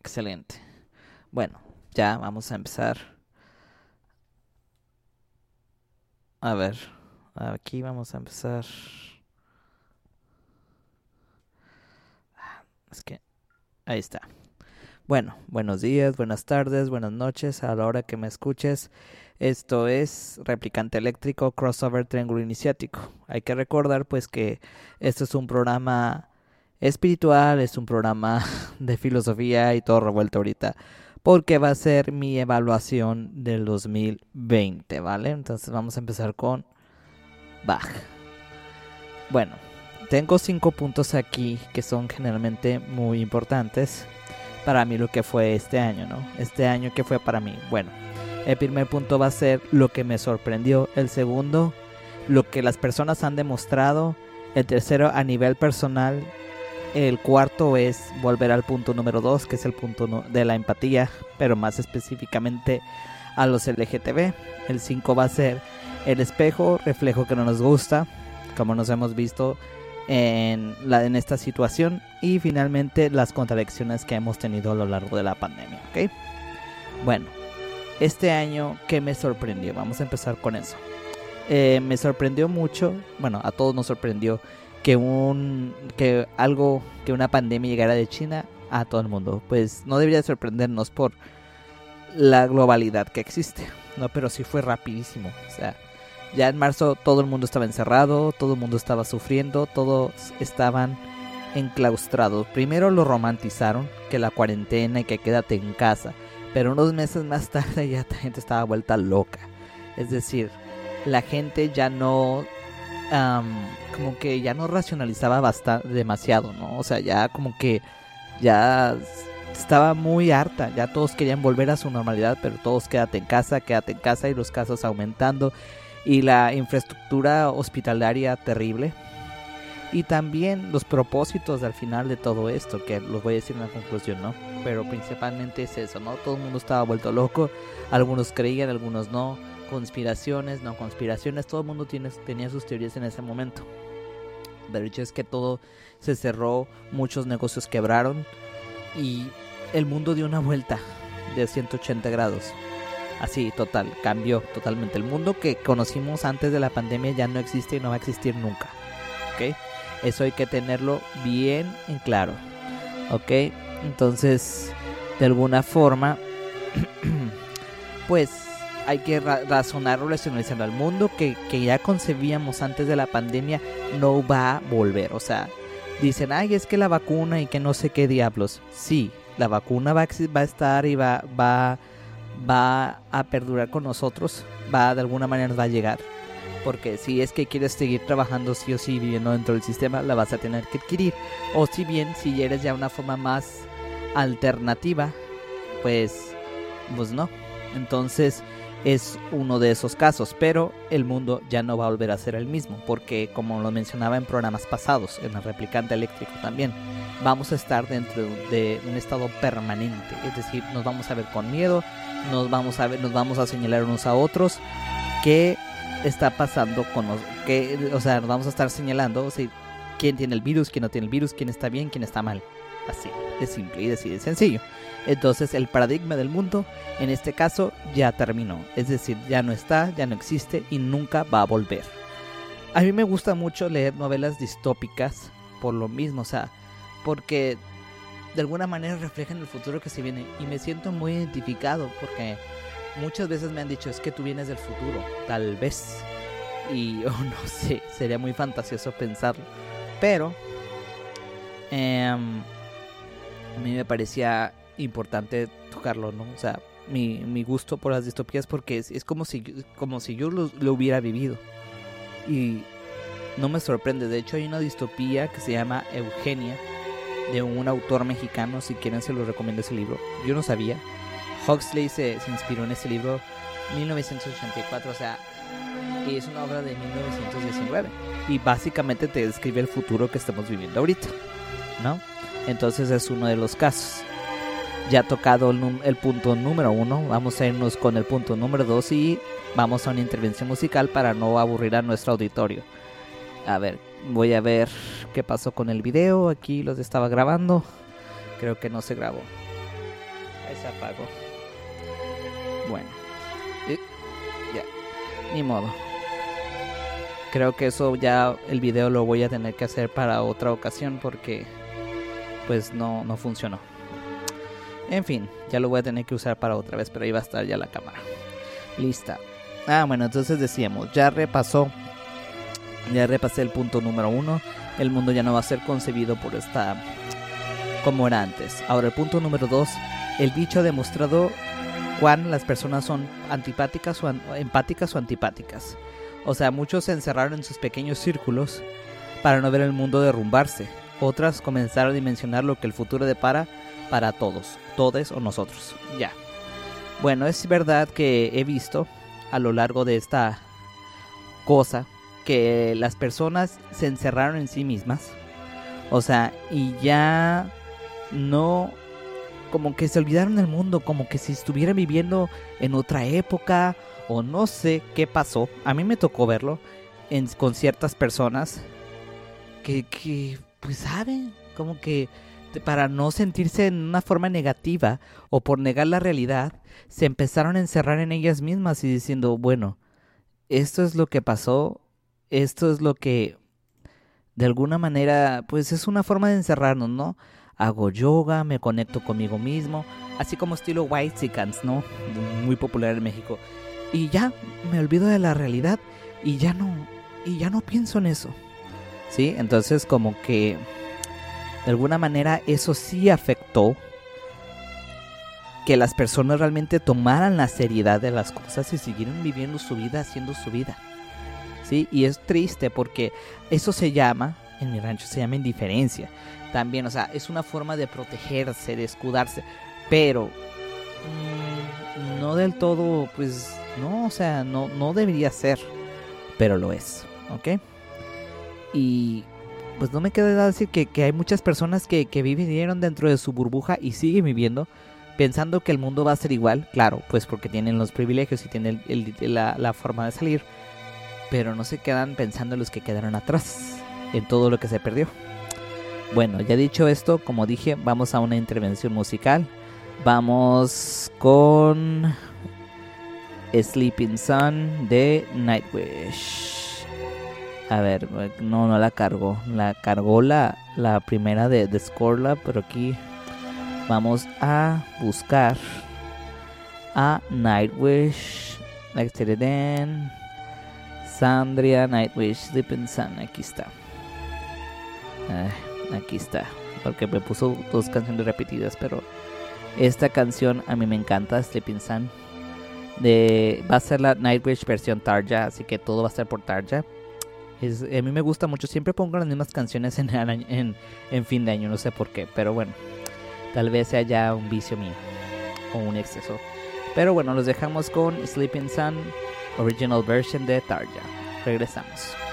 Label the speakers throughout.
Speaker 1: Excelente. Bueno, ya vamos a empezar. A ver, aquí vamos a empezar. Es que ahí está. Bueno, buenos días, buenas tardes, buenas noches a la hora que me escuches. Esto es Replicante Eléctrico Crossover Triángulo Iniciático. Hay que recordar pues que este es un programa espiritual, es un programa de filosofía y todo revuelto ahorita, porque va a ser mi evaluación del 2020, ¿vale? Entonces vamos a empezar con Bach. Bueno, tengo cinco puntos aquí que son generalmente muy importantes para mí lo que fue este año, ¿no? Este año que fue para mí. Bueno, el primer punto va a ser lo que me sorprendió. El segundo, lo que las personas han demostrado. El tercero, a nivel personal, el cuarto es volver al punto número dos, que es el punto de la empatía, pero más específicamente a los LGTB. El 5 va a ser el espejo, reflejo que no nos gusta, como nos hemos visto en, esta situación. Y finalmente las contradicciones que hemos tenido a lo largo de la pandemia. ¿ok? Bueno, este año, ¿qué me sorprendió? Vamos a empezar con eso. Eh, me sorprendió mucho, bueno, a todos nos sorprendió que un que algo que una pandemia llegara de China a todo el mundo. Pues no debería sorprendernos por la globalidad que existe no pero sí fue rapidísimo o sea ya en marzo todo el mundo estaba encerrado todo el mundo estaba sufriendo todos estaban enclaustrados. Primero lo romantizaron que la cuarentena y que quédate en casa pero unos meses más tarde ya la gente estaba vuelta loca. Es decir la gente ya no como que ya no racionalizaba bastante, demasiado, ¿no? O sea, ya como que ya estaba muy harta, ya todos querían volver a su normalidad, pero todos quédate en casa, quédate en casa y los casos aumentando y la infraestructura hospitalaria terrible. Y también los propósitos al final de todo esto, que los voy a decir en la conclusión, ¿no? Pero principalmente es eso, ¿no? Todo el mundo estaba vuelto loco, algunos creían, algunos no conspiraciones, no conspiraciones, todo el mundo tiene, tenía sus teorías en ese momento. De hecho es que todo se cerró, muchos negocios quebraron y el mundo dio una vuelta de 180 grados. Así, total, cambió totalmente. El mundo que conocimos antes de la pandemia ya no existe y no va a existir nunca. ¿Ok? Eso hay que tenerlo bien en claro. ¿Ok? Entonces, de alguna forma, pues hay que razonar racionalizando al mundo que, ya concebíamos antes de la pandemia no va a volver. O sea, dicen, ay, es que la vacuna y que no sé qué diablos. Sí, la vacuna va a, va a estar y va, va, va a perdurar con nosotros, va de alguna manera nos va a llegar. Porque si es que quieres seguir trabajando sí o sí viviendo dentro del sistema, la vas a tener que adquirir. O si bien, si eres ya una forma más alternativa, pues, pues no. Entonces, es uno de esos casos, pero el mundo ya no va a volver a ser el mismo, porque como lo mencionaba en programas pasados, en el replicante eléctrico también, vamos a estar dentro de un estado permanente, es decir, nos vamos a ver con miedo, nos vamos a ver, nos vamos a señalar unos a otros. Qué está pasando con los, que, o sea, nos vamos a estar señalando, o quién tiene el virus, quién no tiene el virus, quién está bien, quién está mal, así, de simple y de sencillo. Entonces el paradigma del mundo en este caso ya terminó, es decir, ya no está, ya no existe y nunca va a volver. A mí me gusta mucho leer novelas distópicas por lo mismo, o sea, porque de alguna manera reflejan el futuro que se viene y me siento muy identificado porque muchas veces me han dicho es que tú vienes del futuro, tal vez. Y oh, no sé, sería muy fantasioso pensarlo. Pero em, a mí me parecía importante tocarlo, ¿no? O sea, mi, mi gusto por las distopías porque es, es como, si, como si yo lo, lo, hubiera vivido. Y no me sorprende, de hecho hay una distopía que se llama Eugenia, de un autor mexicano, si quieren se lo recomiendo ese libro. Yo no sabía. Huxley se, se inspiró en ese libro 1984, o sea, y es una obra de 1919. Y básicamente te describe el futuro que estamos viviendo ahorita, ¿no? Entonces es uno de los casos ya tocado el, punto número uno, vamos a irnos con el punto número dos y vamos a una intervención musical para no aburrir a nuestro auditorio. A ver, voy a ver qué pasó con el video. Aquí los estaba grabando. Creo que no se grabó. Ahí se apagó. Bueno. ya. Ni modo. Creo que eso ya el video lo voy a tener que hacer para otra ocasión porque pues no, no funcionó. En fin, ya lo voy a tener que usar para otra vez, pero ahí va a estar ya la cámara. Lista. Ah, bueno, entonces decíamos, ya repasó, ya repasé el punto número uno. El mundo ya no va a ser concebido por esta como era antes. Ahora el punto número dos, el dicho ha demostrado cuán las personas son antipáticas o empáticas o antipáticas. O sea, muchos se encerraron en sus pequeños círculos para no ver el mundo derrumbarse. Otras comenzaron a dimensionar lo que el futuro depara para todos, todes o nosotros. Ya. Bueno, es verdad que he visto a lo largo de esta cosa que las personas se encerraron en sí mismas. O sea, y ya no como que se olvidaron del mundo, como que si estuvieran viviendo en otra época o no sé qué pasó. A mí me tocó verlo en, con ciertas personas que, pues saben, como que para no sentirse en una forma negativa o por negar la realidad, se empezaron a encerrar en ellas mismas y diciendo, bueno, esto es lo que pasó, esto es lo que de alguna manera, pues es una forma de encerrarnos, ¿no? Hago yoga, me conecto conmigo mismo, así como estilo White Chickens, ¿no? Muy popular en México y ya me olvido de la realidad y ya no y ya no pienso en eso. ¿Sí? Entonces como que de alguna manera eso sí afectó que las personas realmente tomaran la seriedad de las cosas y siguieran viviendo su vida haciendo su vida. ¿Sí? Y es triste porque eso se llama, en mi rancho se llama indiferencia. También, o sea, es una forma de protegerse, de escudarse, pero mm, no del todo, pues no, o sea, no, no debería ser, pero lo es, ¿ok? Y pues no me queda decir que, hay muchas personas que, que vivieron dentro de su burbuja y siguen viviendo pensando que el mundo va a ser igual, claro, pues porque tienen los privilegios y tienen la, la, forma de salir, pero no se quedan pensando en los que quedaron atrás, en todo lo que se perdió. Bueno, ya dicho esto, como dije, vamos a una intervención musical. Vamos con Sleeping Sun de Nightwish. A ver, no, no la cargó. La cargó la, la primera de, de Scorla, pero aquí vamos a buscar a Nightwish. Sandria, Nightwish, Sleeping Sun. Aquí está. aquí está. Porque me puso dos canciones repetidas, pero esta canción a mí me encanta, Sleeping Sun de va a ser la Nightwish versión Tarja, así que todo va a ser por Tarja. Es, a mí me gusta mucho, siempre pongo las mismas canciones en, en, en, fin de año, no sé por qué, pero bueno, tal vez sea ya un vicio mío o un exceso. Pero bueno, los dejamos con Sleeping Sun, original version de Tarja. Regresamos.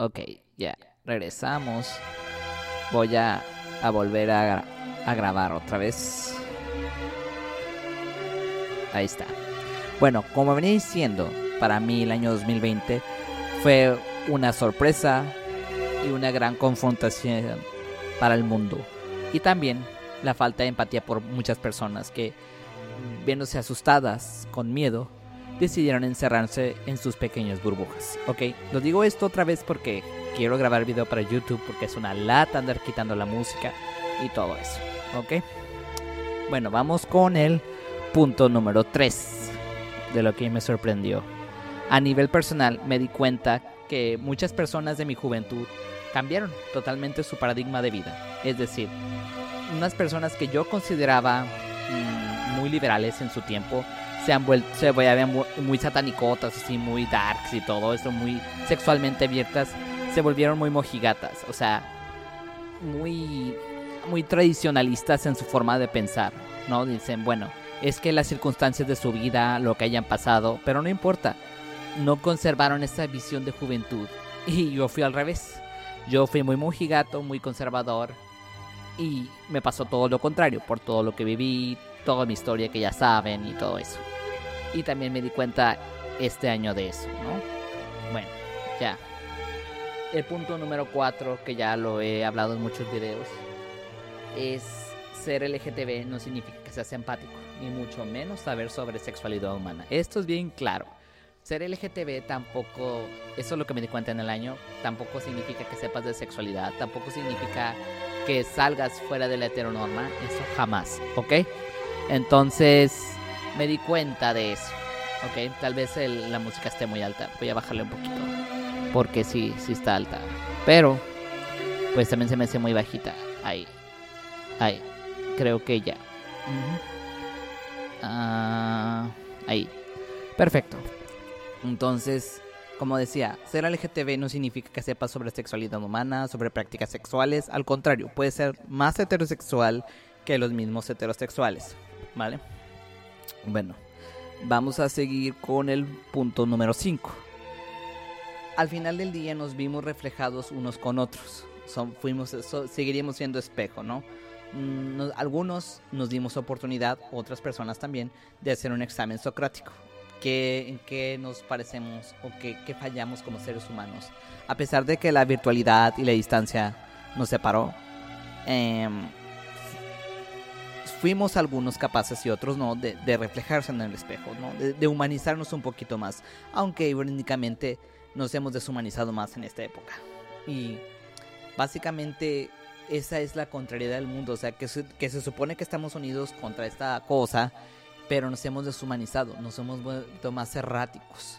Speaker 1: Ok, ya, regresamos. Voy a, volver a, a grabar otra vez. Ahí está. Bueno, como venía diciendo, para mí el año 2020 fue una sorpresa y una gran confrontación para el mundo. Y también la falta de empatía por muchas personas que, viéndose asustadas, con miedo, decidieron encerrarse en sus pequeñas burbujas. Ok, lo digo esto otra vez porque quiero grabar video para YouTube porque es una lata andar quitando la música y todo eso. Ok, bueno, vamos con el punto número 3 de lo que me sorprendió. A nivel personal me di cuenta que muchas personas de mi juventud cambiaron totalmente su paradigma de vida. Es decir, unas personas que yo consideraba mm, muy liberales en su tiempo se han vuelto, se muy satanicotas, así muy darks y todo eso, muy sexualmente abiertas, se volvieron muy mojigatas, o sea, muy, muy tradicionalistas en su forma de pensar, ¿no? Dicen, bueno, es que las circunstancias de su vida, lo que hayan pasado, pero no importa, no conservaron esa visión de juventud. Y yo fui al revés. Yo fui muy mojigato, muy conservador. Y me pasó todo lo contrario, por todo lo que viví, toda mi historia que ya saben y todo eso. Y también me di cuenta este año de eso, ¿no? Bueno, ya. El punto número 4, que ya lo he hablado en muchos videos, es ser LGTB no significa que seas empático, ni mucho menos saber sobre sexualidad humana. Esto es bien claro. Ser LGTB tampoco, eso es lo que me di cuenta en el año, tampoco significa que sepas de sexualidad, tampoco significa que salgas fuera de la heteronorma, eso jamás, ¿ok? Entonces me di cuenta de eso, ¿ok? Tal vez el, la música esté muy alta, voy a bajarle un poquito, porque sí, sí está alta, pero pues también se me hace muy bajita, ahí, ahí, creo que ya. Uh, ahí, perfecto. Entonces, como decía, ser LGTB no significa que sepas sobre sexualidad humana, sobre prácticas sexuales. Al contrario, puede ser más heterosexual que los mismos heterosexuales. ¿Vale? Bueno, vamos a seguir con el punto número 5. Al final del día nos vimos reflejados unos con otros. Son, fuimos, so, seguiríamos siendo espejo, ¿no? Nos, algunos nos dimos oportunidad, otras personas también, de hacer un examen socrático qué, en qué nos parecemos o qué, qué, fallamos como seres humanos. A pesar de que la virtualidad y la distancia nos separó, eh, fuimos algunos capaces y otros no de, reflejarse en el espejo, ¿no? De, de, humanizarnos un poquito más, aunque irónicamente nos hemos deshumanizado más en esta época. Y básicamente esa es la contrariedad del mundo, o sea, que se, que se supone que estamos unidos contra esta cosa pero nos hemos deshumanizado, nos hemos vuelto más erráticos,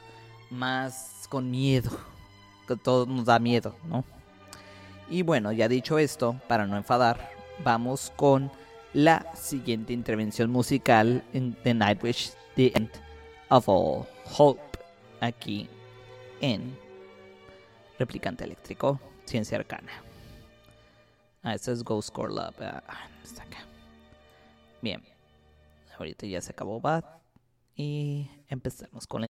Speaker 1: más con miedo, que todo nos da miedo, ¿no? Y bueno, ya dicho esto, para no enfadar, vamos con la siguiente intervención musical en The Nightwish, The End of All Hope, aquí en Replicante Eléctrico, Ciencia Arcana. Ah, este es Ghost Core Love. Ah, está acá. Bien ahorita ya se acabó Bad y empezamos con la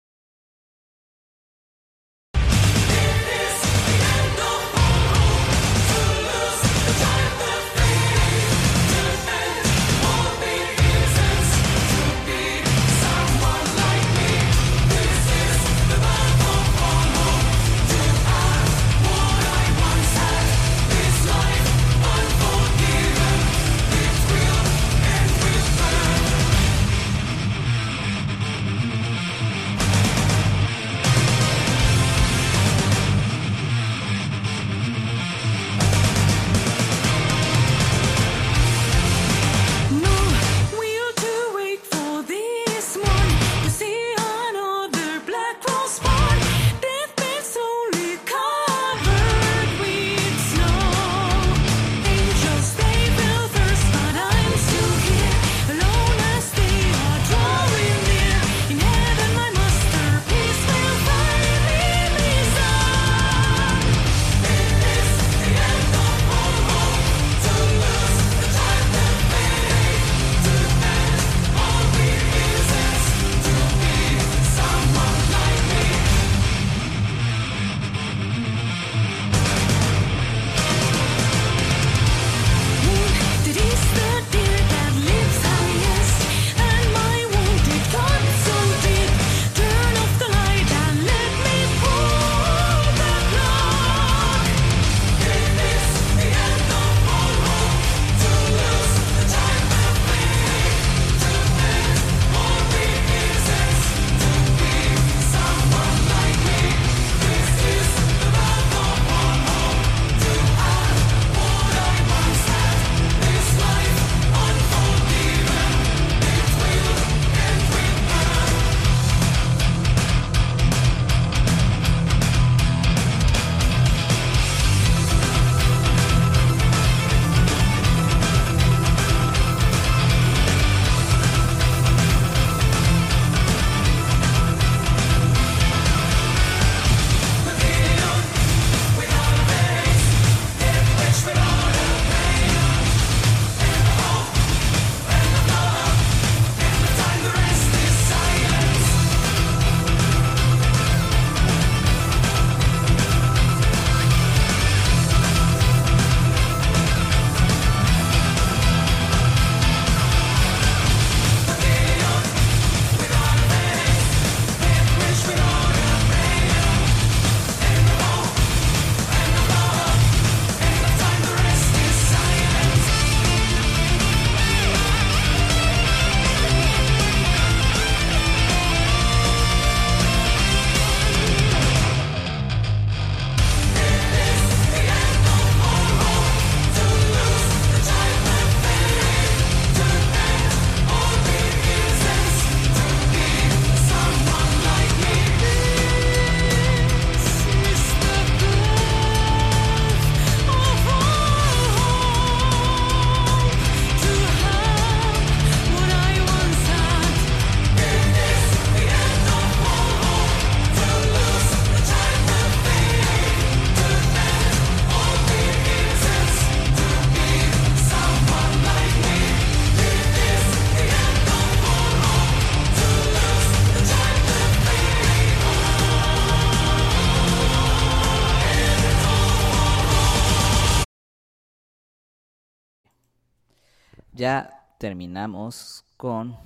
Speaker 1: ya terminamos con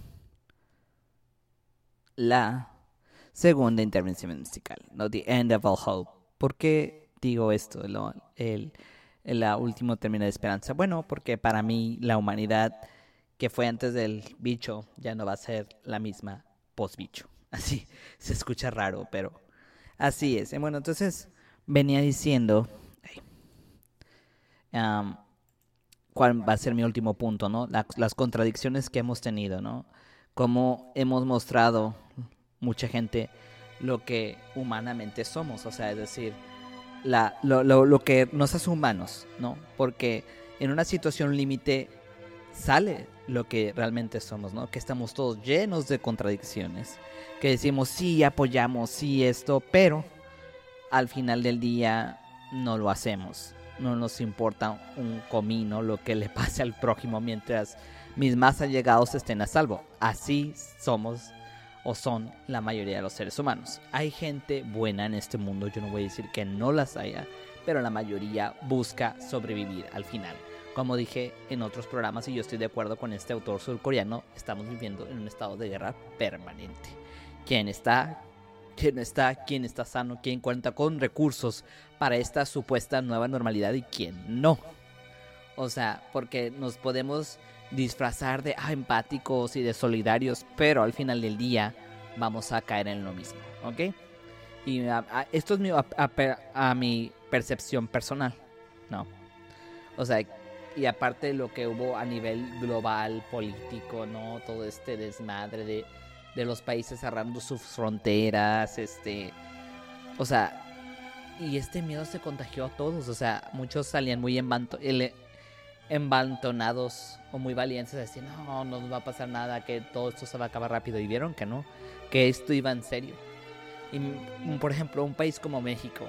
Speaker 1: la segunda intervención musical, no The End of All Hope. ¿Por qué digo esto, el, la última término de esperanza? Bueno, porque para mí la humanidad que fue antes del bicho ya no va a ser la misma post bicho. Así se escucha raro, pero así es. Bueno, entonces venía diciendo cuál va a ser mi último punto, ¿no? las contradicciones que hemos tenido, ¿no? Cómo hemos mostrado mucha gente lo que humanamente somos, o sea, es decir, la, lo que nos hace humanos, ¿no? Porque en una situación límite sale lo que realmente somos, ¿no? Que estamos todos llenos de contradicciones, que decimos sí, apoyamos, sí, esto, pero al final del día no lo hacemos. No nos importa un comino lo que le pase al prójimo mientras mis más allegados estén a salvo. Así somos o son la mayoría de los seres humanos. Hay gente buena en este mundo, yo no voy a decir que no las haya, pero la mayoría busca sobrevivir al final. Como dije en otros programas, y yo estoy de acuerdo con este autor surcoreano, estamos viviendo en un estado de guerra permanente. ¿Quién está? ¿Quién está? ¿Quién está sano? ¿Quién cuenta con recursos para esta supuesta nueva normalidad y quién no? O sea, porque nos podemos disfrazar de ah, empáticos y de solidarios, pero al final del día vamos a caer en lo mismo, ¿ok? Y esto es mi, a mi percepción personal, ¿no? O sea, y aparte lo que hubo a nivel global, político, ¿no? Todo este desmadre de, de los países cerrando sus fronteras, este... O sea, y este miedo se contagió a todos, o sea, muchos salían muy embantonados o muy valientes a decir, no, no nos va a pasar nada, que todo esto se va a acabar rápido. Y vieron que no, que esto iba en serio. Y, por ejemplo, un país como México,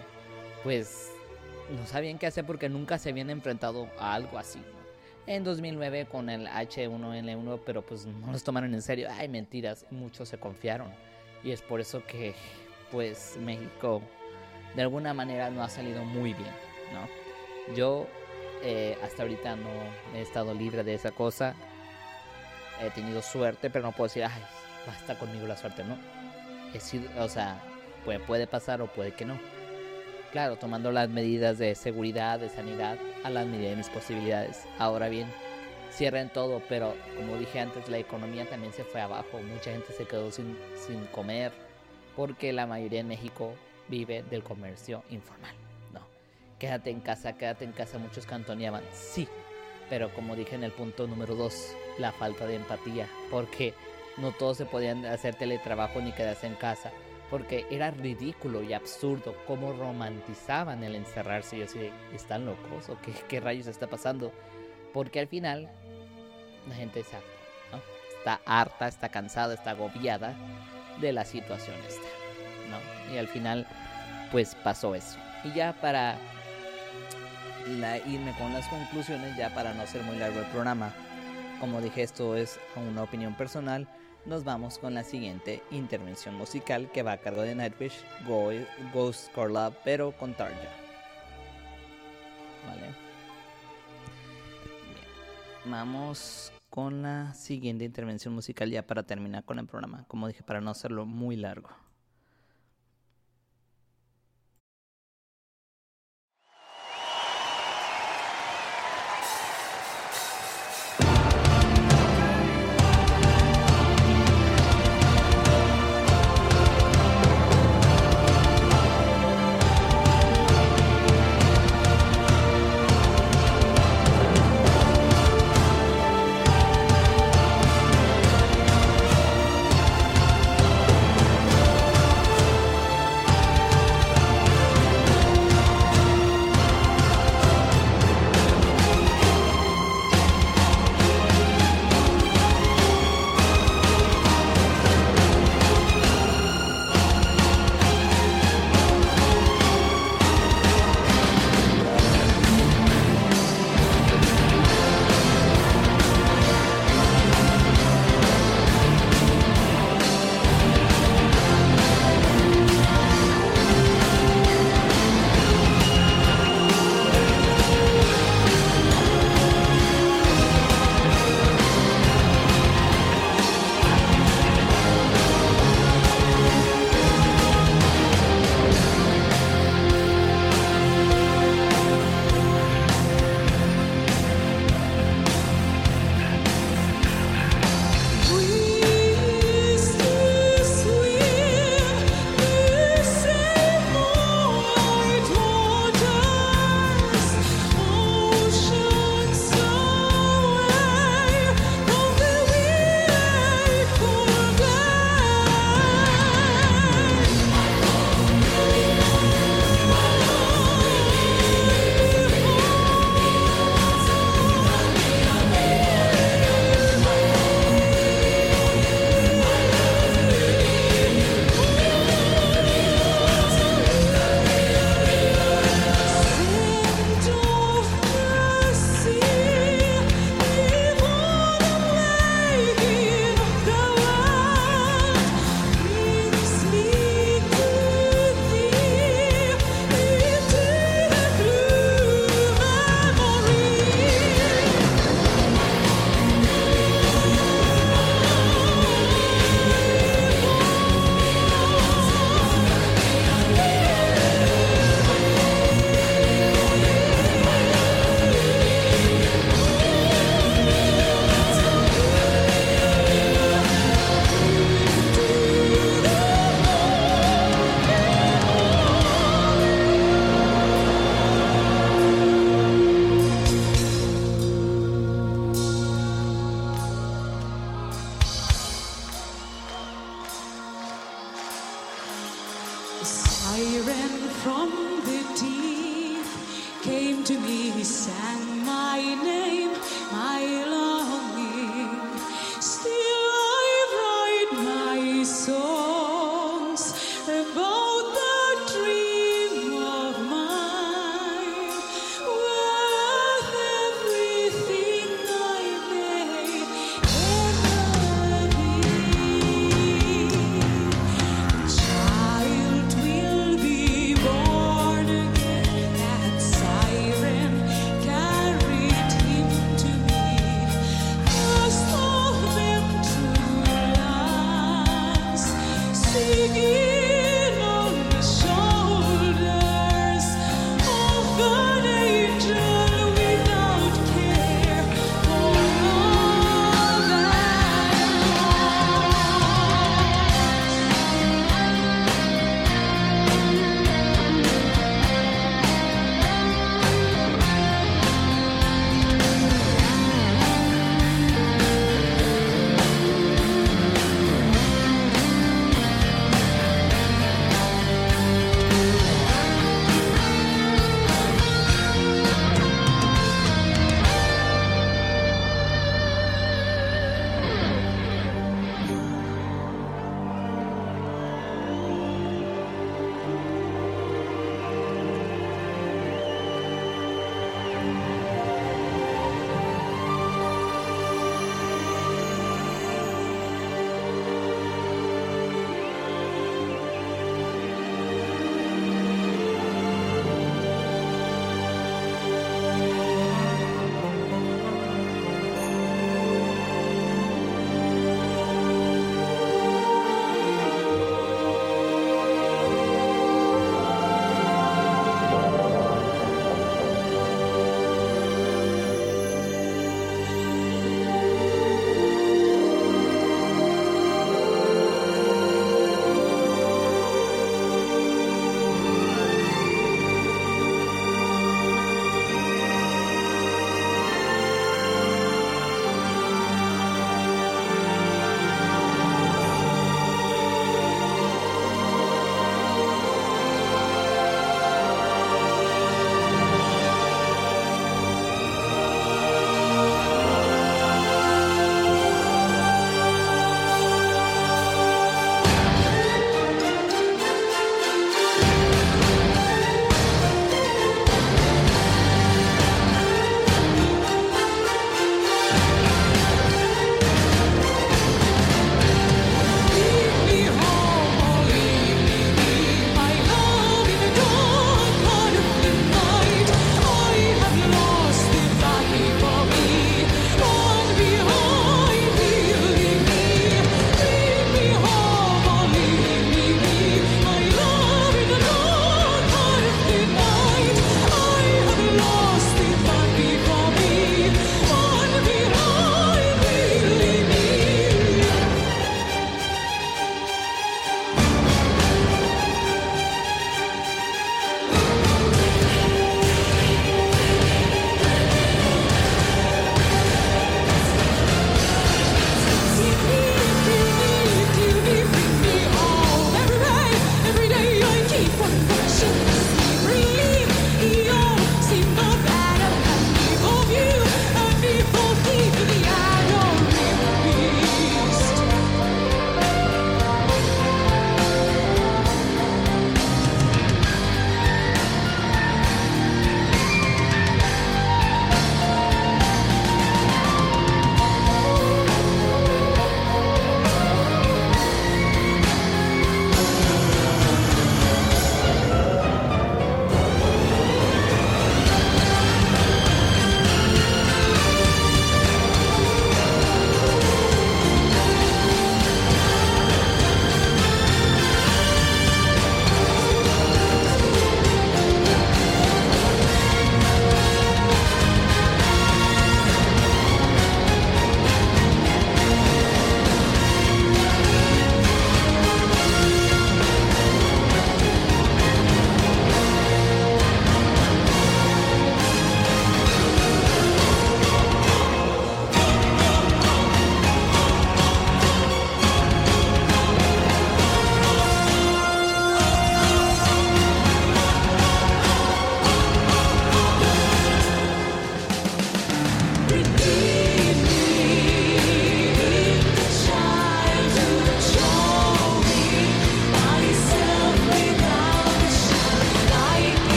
Speaker 1: pues no sabían qué hacer porque nunca se habían enfrentado a algo así. En 2009 con el H1N1, pero pues no los tomaron en serio. Ay, mentiras, muchos se confiaron. Y es por eso que pues México de alguna manera no ha salido muy bien, ¿no? Yo eh, hasta ahorita no he estado libre de esa cosa. He tenido suerte, pero no puedo decir, ay, basta conmigo la suerte, ¿no? He sido, o sea, puede, puede pasar o puede que no. Claro, tomando las medidas de seguridad, de sanidad, a las medidas de mis posibilidades. Ahora bien, cierren todo, pero como dije antes, la economía también se fue abajo. Mucha gente se quedó sin, sin comer porque la mayoría en México vive del comercio informal. No, quédate en casa, quédate en casa, muchos cantoneaban. Sí, pero como dije en el punto número dos, la falta de empatía, porque no todos se podían hacer teletrabajo ni quedarse en casa porque era ridículo y absurdo cómo romantizaban el encerrarse. Y yo así, ¿están locos? ¿O qué, qué rayos está pasando? Porque al final la gente es harta, ¿no? Está harta, está cansada, está agobiada de la situación esta, ¿no? Y al final, pues pasó eso. Y ya para irme con las conclusiones, ya para no ser muy largo el programa, como dije, esto es una opinión personal nos vamos con la siguiente intervención musical que va a cargo de Nightwish, Go, Ghost Core pero con Tarja. Vale. Vamos con la siguiente intervención musical ya para terminar con el programa, como dije, para no hacerlo muy largo.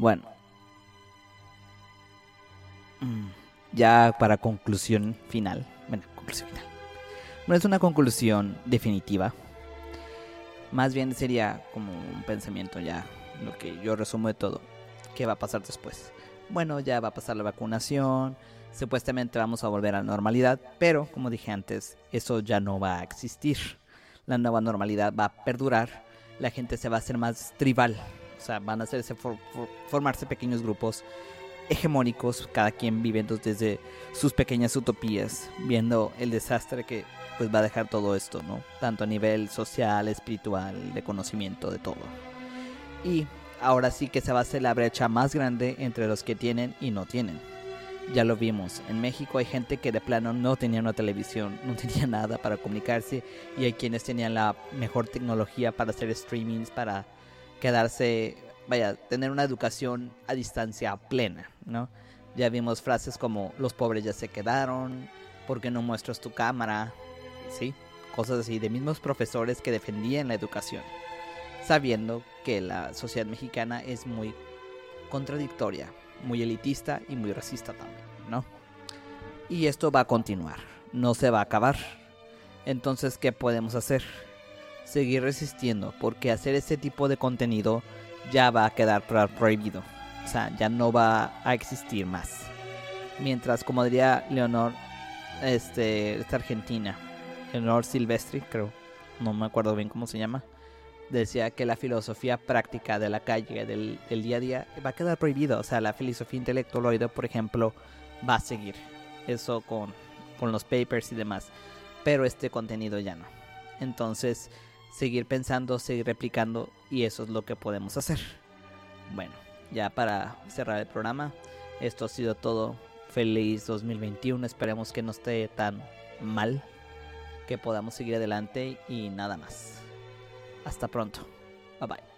Speaker 1: Bueno. Mm, ya para conclusión final. Bueno, conclusión final. No es una conclusión definitiva. Más bien sería como un pensamiento ya, lo que yo resumo de todo. ¿Qué va a pasar después? Bueno, ya va a pasar la vacunación, supuestamente vamos a volver a la normalidad, pero como dije antes, eso ya no va a existir. La nueva normalidad va a perdurar, la gente se va a hacer más tribal, o sea, van a hacerse for- for- formarse pequeños grupos hegemónicos, cada quien viviendo desde sus pequeñas utopías, viendo el desastre que pues va a dejar todo esto, ¿no? Tanto a nivel social, espiritual, de conocimiento, de todo. Y ahora sí que se va a hacer la brecha más grande entre los que tienen y no tienen. Ya lo vimos, en México hay gente que de plano no tenía una televisión, no tenía nada para comunicarse y hay quienes tenían la mejor tecnología para hacer streamings, para quedarse, vaya, tener una educación a distancia plena, ¿no? Ya vimos frases como los pobres ya se quedaron, ¿por qué no muestras tu cámara? ¿Sí? Cosas así de mismos profesores que defendían la educación, sabiendo que la sociedad mexicana es muy contradictoria, muy elitista y muy racista también, ¿no? Y esto va a continuar, no se va a acabar. Entonces, ¿qué podemos hacer? Seguir resistiendo, porque hacer ese tipo de contenido ya va a quedar pro- prohibido. O sea, ya no va a existir más. Mientras, como diría Leonor, este, esta argentina, Leonor Silvestri, creo, no me acuerdo bien cómo se llama, decía que la filosofía práctica de la calle, del, del día a día, va a quedar prohibida. O sea, la filosofía intelectualoide, por ejemplo, va a seguir. Eso con, con los papers y demás. Pero este contenido ya no. Entonces, seguir pensando, seguir replicando, y eso es lo que podemos hacer. Bueno, ya para cerrar el programa, esto ha sido todo. Feliz 2021. Esperemos que no esté tan mal. Que podamos seguir adelante y nada más. Hasta pronto. Bye bye.